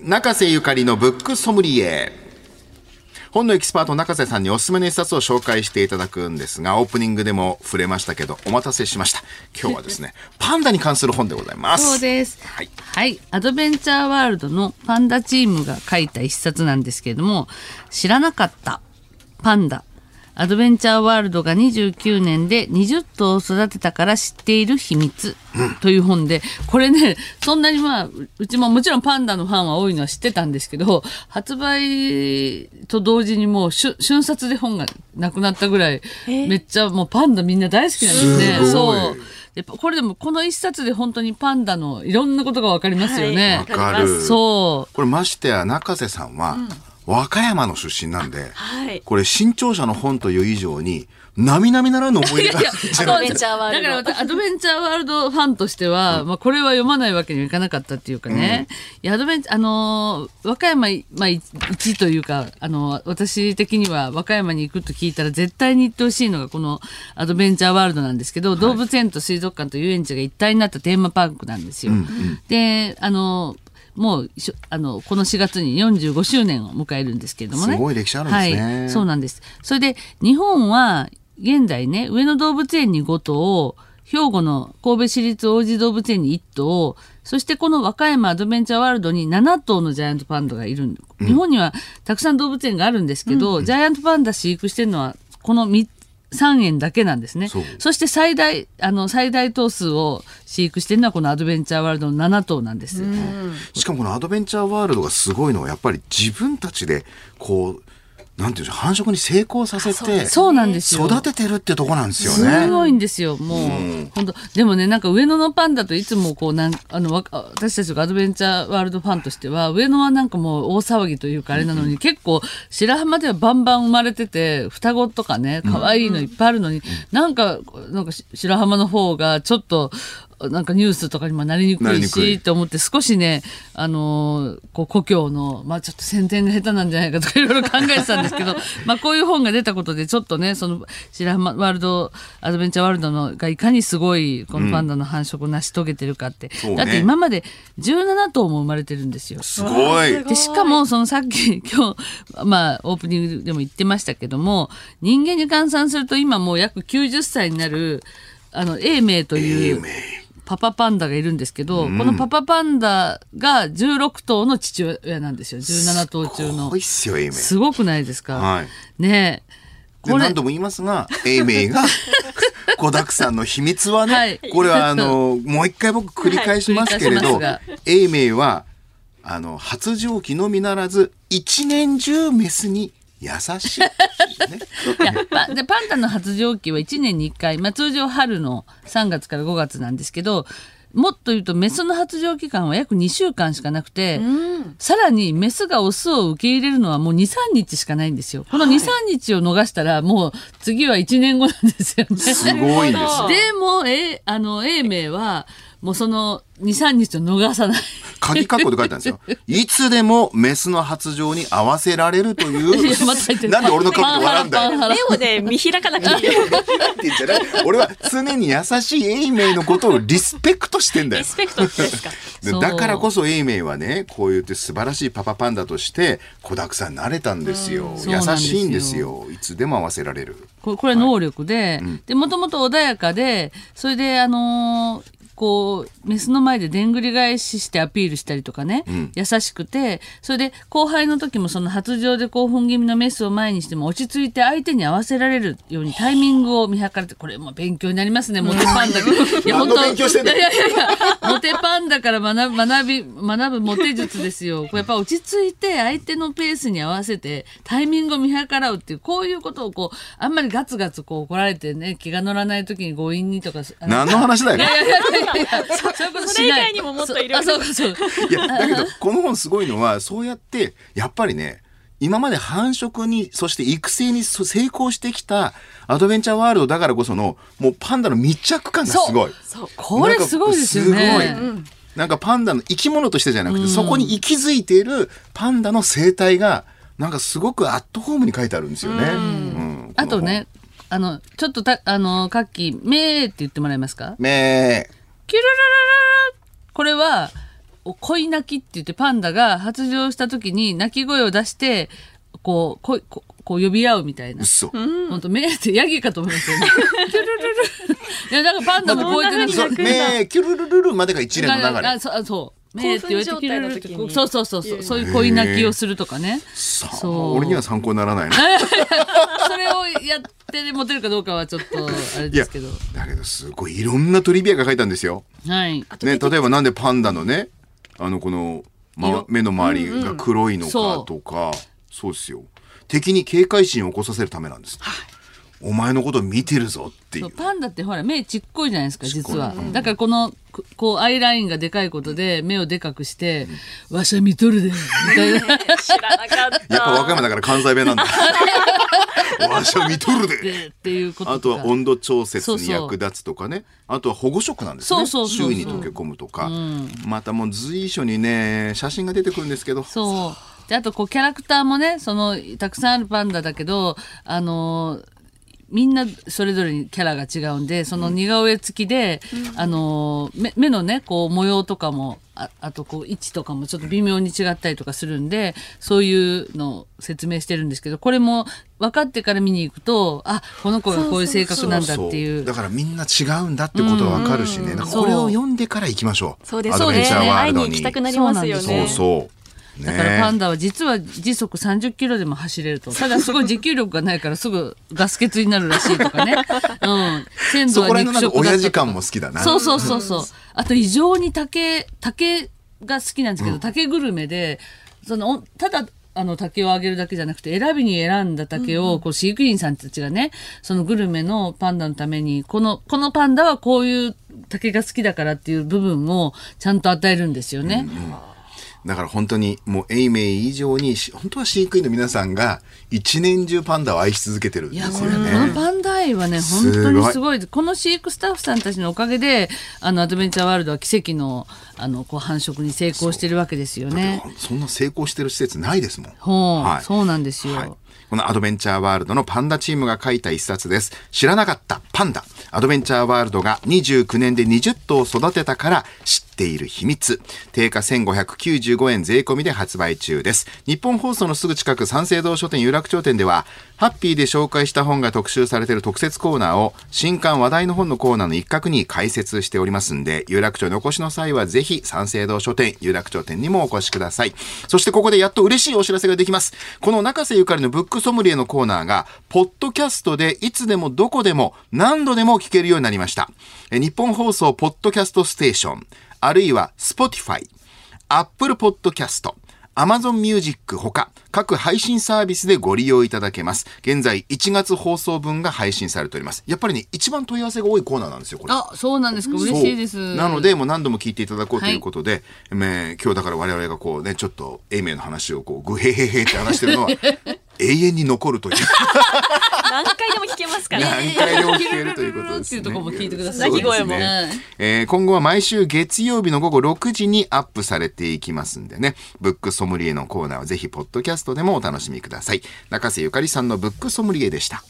中瀬ゆかりのブックソムリエ。本のエキスパート中瀬さんにおすすめの一冊を紹介していただくんですが、オープニングでも触れましたけど、お待たせしました。今日はですね、パンダに関する本でございます。そうです。はいはい。アドベンチャーワールドのパンダチームが書いた一冊なんですけれども、知らなかったパンダ。アドベンチャーワールドが29年で20頭を育てたから知っている秘密という本で、これね、そんなにまあ、ううちももちろんパンダのファンは多いのは知ってたんですけど、発売と同時にもう瞬瞬殺で本がなくなったぐらい、めっちゃもうパンダみんな大好きなんですね。すそう。でこれでもこの一冊で本当にパンダのいろんなことがわかりますよね。わかる。そう。これましてや中瀬さんは、和歌山の出身なんで、はい。これ新潮社の本という以上に、並々ならぬ思い出が アドベンチャーワールド。だから私アドベンチャーワールドファンとしては、まあこれは読まないわけにはいかなかったっていうかね、いやアドベンチあのー和歌山いまあい一というかあの私的には和歌山に行くと聞いたら絶対に行ってほしいのがこのアドベンチャーワールドなんですけど、動物園と水族館と遊園地が一体になったテーマパークなんですよ。であのもうしょあのこの4月に45周年を迎えるんですけれどもね。すごい歴史あるんですね。はい、そうなんです。それで日本は現在ね上野動物園に5頭兵庫の神戸市立王子動物園に1頭そしてこの和歌山アドベンチャーワールドに7頭のジャイアントパンダがいる、日本にはたくさん動物園があるんですけど、ジャイアントパンダ飼育してるのはこの3 3園だけなんですね。そして最大あの最大頭数を飼育してるのはこのアドベンチャーワールドの7頭なんです。しかもこのアドベンチャーワールドがすごいのはやっぱり自分たちでこうなんていうんでしょう繁殖に成功させてそうなんですよ。育ててるってとこなんですよすね。ごいんですよ、もう、本当。でもね、なんか上野のパンダといつもこうなんあのわ私たちがアドベンチャーワールドファンとしては、上野はなんかもう大騒ぎというかあれなのに、結構白浜ではバンバン生まれてて、双子とかね、可愛いのいっぱいあるのに、なんか、なんかし白浜の方がちょっと、なんかニュースとかにもなりにくいしと思って少しね、あのーこう故郷の、まあちょっと宣伝が下手なんじゃないかとかいろいろ考えてたんですけど、まあこういう本が出たことでちょっとね、その白浜ワールド、アドベンチャーワールドのがいかにすごいこのパンダの繁殖を成し遂げてるかって。そうねだって今まで17頭も生まれてるんですよ。すごい。でしかもそのさっき 今日まあオープニングでも言ってましたけども人間に換算すると今もう約90歳になるあの永明というパパパンダがいるんですけど、このパパパンダが16頭の父親なんですよ。17頭中すのすごくないですか、はい。ねえ。これで何度も言いますが、エイメイが子だくさんの秘密はね、はい。これはあの、もう一回僕繰り返しますけれど、はいエイメイは、あの、発情期のみならず、一年中メスに優しい。ねいやパでパンダの発情期は1年に1回、まあ、通常春の3月から5月なんですけどもっと言うとメスの発情期間は約2週間しかなくて、さらにメスがオスを受け入れるのはもう23日しかないんですよ。この23日を逃したらもう次は1年後なんですよね。すごいんです。でもえあの永明はもうその23日を逃さない。鍵括弧で書いてあるんですよ。いつでもメスの発情に合わせられるという。なんで俺の顔で笑うんだよ。目をね、見開かなきゃいけない。って言ってね俺は常に優しいエイメイのことをリスペクトしてんだよリ。スペクトって ですか。だからこそエイメイはねこう言って素晴らしいパパパンダとして子だくさんになれたんですよ、優しいんですよいつでも合わせられるここれ能力で、で、もともと穏やかで、それで、あのーこう、メスの前ででんぐり返ししてアピールしたりとかね、優しくて、それで後輩の時もその発情で興奮気味のメスを前にしても落ち着いて相手に合わせられるようにタイミングを見計らって、これも勉強になりますね、モテパンダ。いや、何の勉強してんのいやいやいや、モテパンダから学ぶ、学び、学ぶモテ術ですよ。これやっぱ落ち着いて相手のペースに合わせてタイミングを見計らうっていう、こういうことをこう、あんまりガツガツこう怒られてね、気が乗らない時に強引にとか。何の話だよ。いやいやいや それ以外にももっといろいろあ、そうかそうか。いやだけどこの本すごいのはそうやってやっぱりね今まで繁殖にそして育成にそ成功してきたアドベンチャーワールドだからこそのもうパンダの密着感がすごいそう。これすごいですよね。なんかすごいなんかパンダの生き物としてじゃなくて、そこに息づいているパンダの生態がなんかすごくアットホームに書いてあるんですよね。うんあと。ね、あの、ちょっとた、あの、カッキー、めーって言ってもらえますか？めキュルルルルルこれは、恋鳴きって言ってパンダが発情した時に鳴き声を出してこうこうこうこう呼び合うみたいな。嘘。本当目ってヤギかと思いますよね。キュルルルいや なんかパンダもこうやってなんかそう目キュルルルルまでが一連の流れ。あそうあそう。目って言われて興奮状態の時にそうそうそうそうそういう恋鳴きをするとかね。そう俺には参考にならないな。それをやってモテるかどうかはちょっとあれですけど。だけどすごいいろんなトリビアが書いたんですよ。はい。ね、例えばなんでパンダのねあのこの、ま、目の周りが黒いのかとか、そうですよ敵に警戒心を起こさせるためなんです、お前のこと見てるぞっていそううパンダってほら目ちっこいじゃないですか実は、だからこのここうアイラインがでかいことで目をでかくして「わしゃ見とるで」みたいな。知らなかった。やっぱ和歌山だから関西弁なんだ。わしゃ見とるで。でっていうことあとは温度調節に役立つとかね。あとは保護色なんですね。周囲に溶け込むとか、またもう随所にね写真が出てくるんですけど。そう。であとこうキャラクターもねそのたくさんあるパンダだけどあのーみんなそれぞれにキャラが違うんでその似顔絵付きで、あのー目目のねこう模様とかもああとこう位置とかもちょっと微妙に違ったりとかするんでそういうのを説明してるんですけどこれも分かってから見に行くとあこの子がこういう性格なんだっていう。だからみんな違うんだってことはわかるしね、これを読んでから行きましょう。そうです。アドベンチャーワー会いルドに。に行きたくなりますよそうね。そうねだからパンダは実は時速30キロでも走れると。ただすごい持久力がないからすぐガス欠になるらしいとかね。うん。鮮度そは肉食だ親父感も好きだなそうそうそうそう。あと異常に竹、竹が好きなんですけど、竹グルメで、その、おただ、あの竹をあげるだけじゃなくて選びに選んだ竹をこう飼育員さんたちがねそのグルメのパンダのためにこのこのパンダはこういう竹が好きだからっていう部分をちゃんと与えるんですよね。だから本当にもう永明以上にし本当は飼育員の皆さんが一年中パンダを愛し続けてるんでいや、すよこれ、このね。パンダ愛はね、本当にすごい。この飼育スタッフさんたちのおかげで、あの、アドベンチャーワールドは奇跡の、あの、こう、繁殖に成功してるわけですよね。そんな成功してる施設ないですもん。ほう、はいそうなんですよ。はいこのアドベンチャーワールドのパンダチームが書いた一冊です。知らなかったパンダ。アドベンチャーワールドが29年で20頭育てたから知っている秘密。定価1595円税込みで発売中です。日本放送のすぐ近く三省堂書店有楽町店では、ハッピーで紹介した本が特集されている特設コーナーを新刊話題の本のコーナーの一角に開設しておりますんで、有楽町にお越しの際はぜひ三省堂書店、有楽町店にもお越しください。そしてここでやっと嬉しいお知らせができます。この中瀬ゆかりのブックソムリエのコーナーが、ポッドキャストでいつでもどこでも何度でも聞けるようになりました。え日本放送ポッドキャストステーション、あるいは Spotify、Apple Podcast、Amazon Music ほか各配信サービスでご利用いただけます。現在1月放送分が配信されております。やっぱりね、一番問い合わせが多いコーナーなんですよ、これ。あ、そうなんですか。嬉しいです。なので、もう何度も聞いていただこうということで、えー今日だから我々がこうね、ちょっと、英明の話をこう、グヘヘヘって話してるのは、永遠に残るという。何回でも聞けますから。何回でも聞けるということです、ね。っていうところも聞いてください鳴き声もはいえー今後は毎週月曜日の午後6時にアップされていきますんでね、ブックソムリエのコーナーはぜひ、ポッドキャストでもお楽しみください。中瀬ゆかりさんのブックソムリエでした。